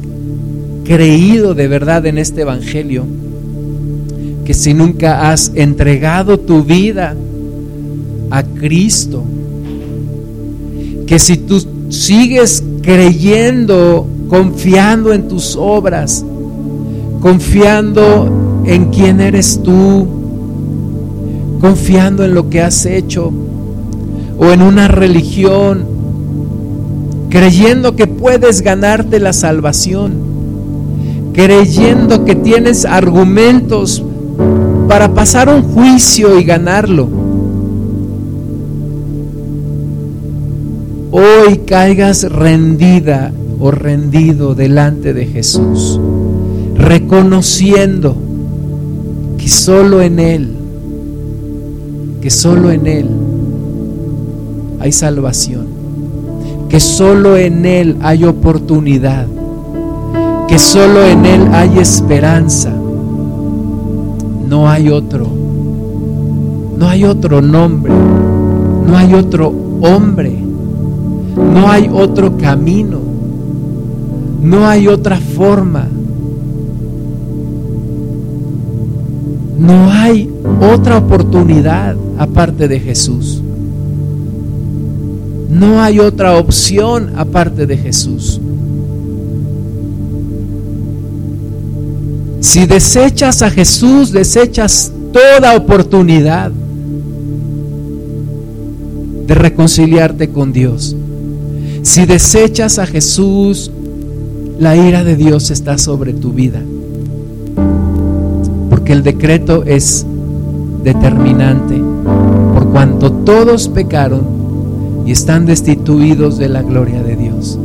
creído de verdad en este Evangelio, que si nunca has entregado tu vida a Cristo, que si tú sigues creyendo, confiando en tus obras, confiando en quién eres tú, confiando en lo que has hecho o en una religión, creyendo que puedes ganarte la salvación, creyendo que tienes argumentos para pasar un juicio y ganarlo. Hoy caigas rendida o rendido delante de Jesús, reconociendo que solo en Él que solo en Él hay salvación, que solo en Él hay oportunidad, que solo en Él hay esperanza. No hay otro, no hay otro nombre, no hay otro hombre, no hay otro camino, no hay otra forma. No hay otra oportunidad aparte de Jesús. No hay otra opción aparte de Jesús. Si desechas a Jesús, desechas toda oportunidad de reconciliarte con Dios. Si desechas a Jesús, la ira de Dios está sobre tu vida. Porque el decreto es determinante por cuanto todos pecaron y están destituidos de la gloria de Dios.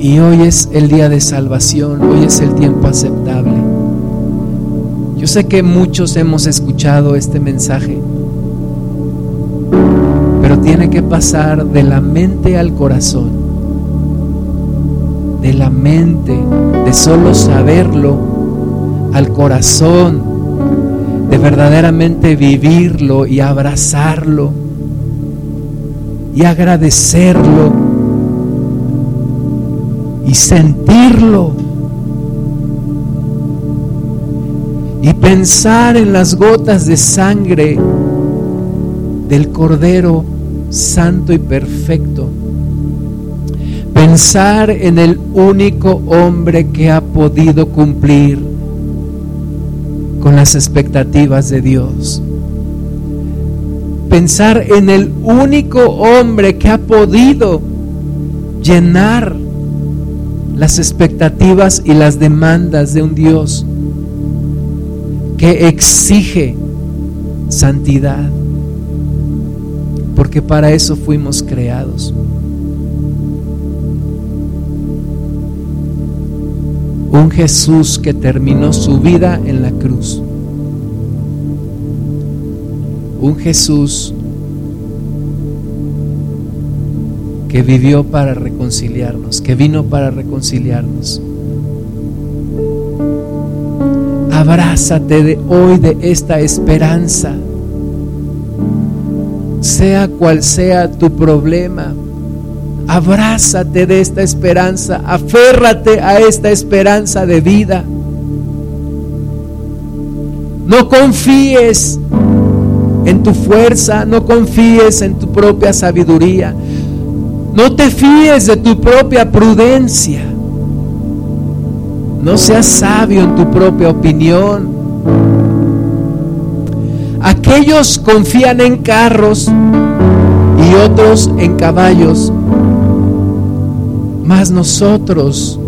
Y hoy es el día de salvación, hoy es el tiempo aceptable. Yo sé que muchos hemos escuchado este mensaje, pero tiene que pasar de la mente al corazón, de la mente, de solo saberlo, al corazón, de verdaderamente vivirlo y abrazarlo y agradecerlo y sentirlo y pensar en las gotas de sangre del Cordero Santo y Perfecto. Pensar en el único hombre que ha podido cumplir con las expectativas de Dios. Pensar en el único hombre que ha podido llenar las expectativas y las demandas de un Dios que exige santidad, porque para eso fuimos creados. Un Jesús que terminó su vida en la cruz. Un Jesús que vivió para reconciliarnos, que vino para reconciliarnos. Abrázate de hoy de esta esperanza, sea cual sea tu problema. Abrázate de esta esperanza, aférrate a esta esperanza de vida. No confíes en tu fuerza, no confíes en tu propia sabiduría, no te fíes de tu propia prudencia. No seas sabio en tu propia opinión. Aquellos confían en carros y otros en caballos. Mas nosotros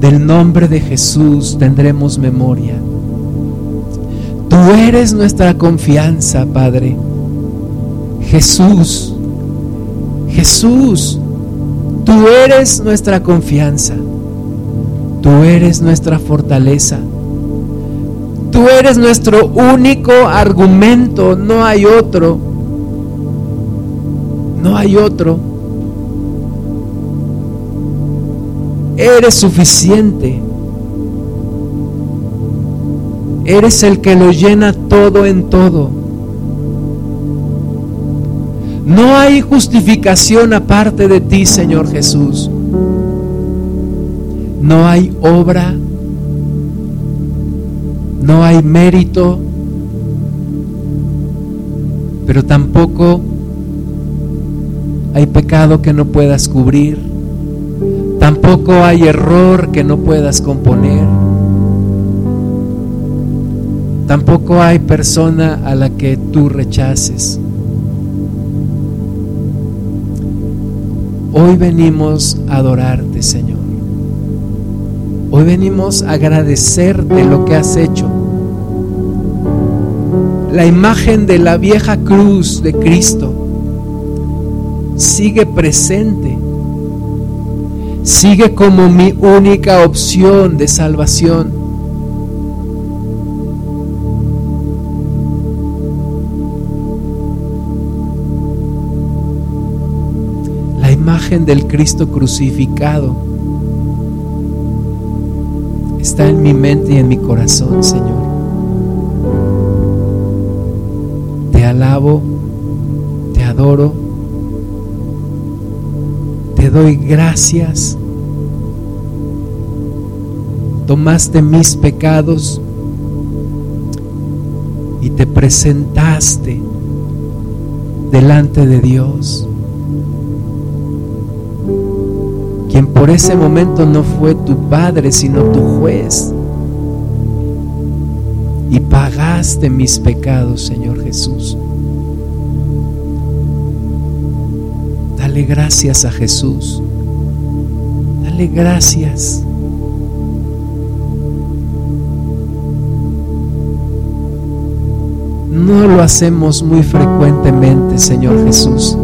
del nombre de Jesús tendremos memoria. Tú eres nuestra confianza, Padre. Jesús Jesús, tú eres nuestra confianza, tú eres nuestra fortaleza, tú eres nuestro único argumento, no hay otro, no hay otro. Eres suficiente. Eres el que lo llena todo en todo. No hay justificación aparte de ti, Señor Jesús. No hay obra, no hay mérito, pero tampoco hay pecado que no puedas cubrir, tampoco hay error que no puedas componer, tampoco hay persona a la que tú rechaces. Hoy venimos a adorarte, Señor. Hoy venimos a agradecerte lo que has hecho. La imagen de la vieja cruz de Cristo sigue presente. Sigue como mi única opción de salvación. del Cristo crucificado está en mi mente y en mi corazón, Señor. Te alabo, te adoro, doy gracias. Tomaste mis pecados y te presentaste delante de Dios. quien por ese momento no fue tu padre, sino tu juez. Y pagaste mis pecados, Señor Jesús. Dale gracias a Jesús. Dale gracias. no lo hacemos muy frecuentemente, Señor Jesús.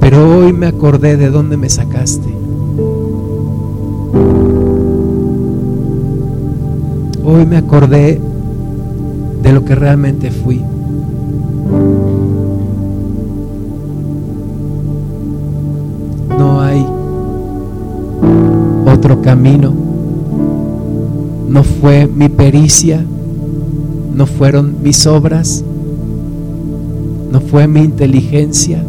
Pero hoy me acordé de dónde me sacaste. Hoy me acordé de lo que realmente fui. Camino. No fue mi pericia, no fueron mis obras, no fue mi inteligencia,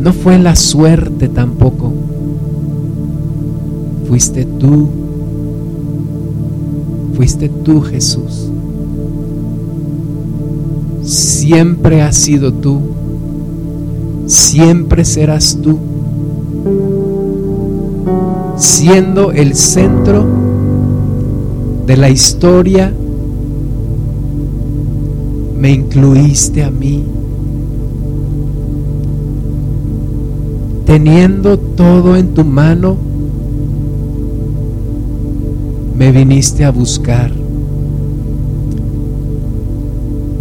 no fue la suerte tampoco. Fuiste tú, fuiste tú Jesús. Siempre has sido tú, siempre serás tú, siendo el centro de la historia, me incluiste a mí. teniendo todo en tu mano, me viniste a buscar.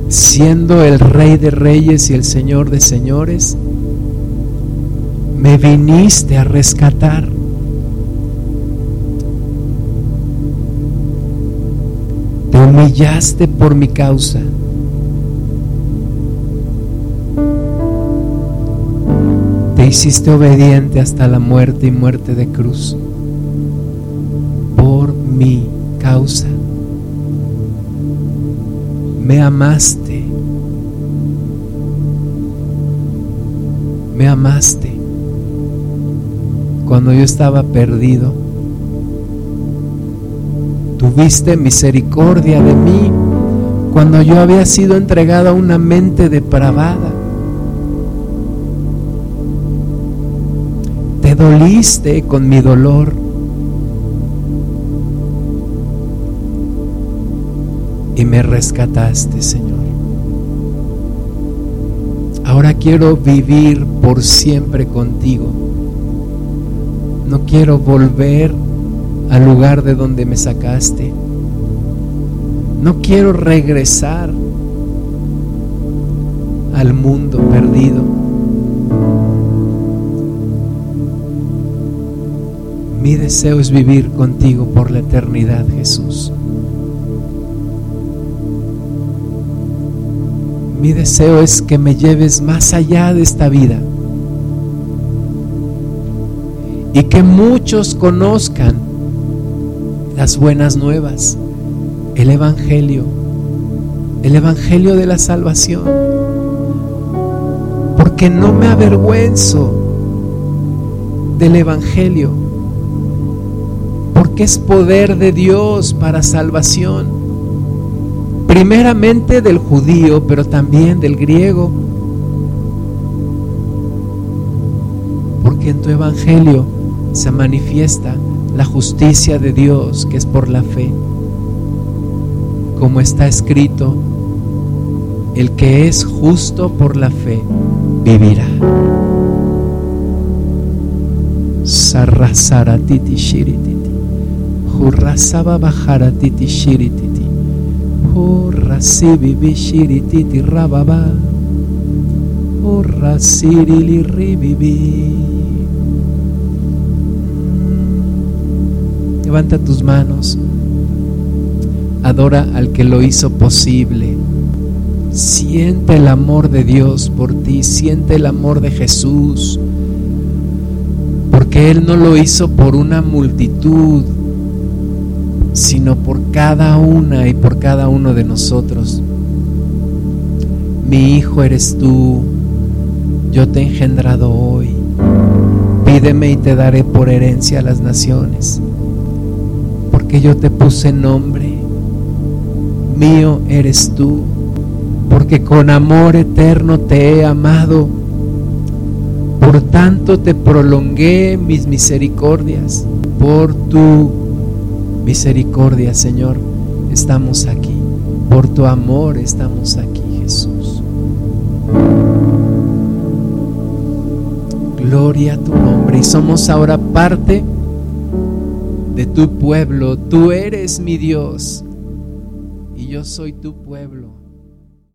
Siendo el Rey de Reyes y el Señor de Señores, me viniste a rescatar. Humillaste por mi causa. hiciste obediente hasta la muerte y muerte de cruz por mi causa. Me amaste. Me amaste. Cuando yo estaba perdido, tuviste misericordia de mí cuando yo había sido entregado a una mente depravada. doliste con mi dolor. Y me rescataste, Señor. Ahora quiero vivir por siempre contigo. No quiero volver al lugar de donde me sacaste. No quiero regresar al mundo perdido. Mi deseo es vivir contigo por la eternidad, Jesús. Mi deseo es que me lleves más allá de esta vida y que muchos conozcan las buenas nuevas, el Evangelio, el Evangelio de la salvación, porque no me avergüenzo del Evangelio que es poder de Dios para salvación, primeramente del judío, pero también del griego. Porque en tu evangelio se manifiesta la justicia de Dios que es por la fe. Como está escrito, el que es justo por la fe vivirá. Sarrasaratiti shiriti. Hurrasaba bajaratiti shirititi. Hurrasibibi shirititi rababa. Hurrasirili ribibi. Levanta tus manos. Adora al que lo hizo posible. Siente el amor de Dios por ti. Siente el amor de Jesús. Porque Él no lo hizo por una multitud sino por cada una y por cada uno de nosotros. Mi hijo eres tú, yo te he engendrado hoy. Pídeme y te daré por herencia a las naciones, porque yo te puse nombre. Mío eres tú, porque con amor eterno te he amado. Por tanto te prolongué mis misericordias por tu misericordia, Señor, estamos aquí. Por tu amor estamos aquí, Jesús. Gloria a tu nombre. Y somos ahora parte de tu pueblo. Tú eres mi Dios y yo soy tu pueblo.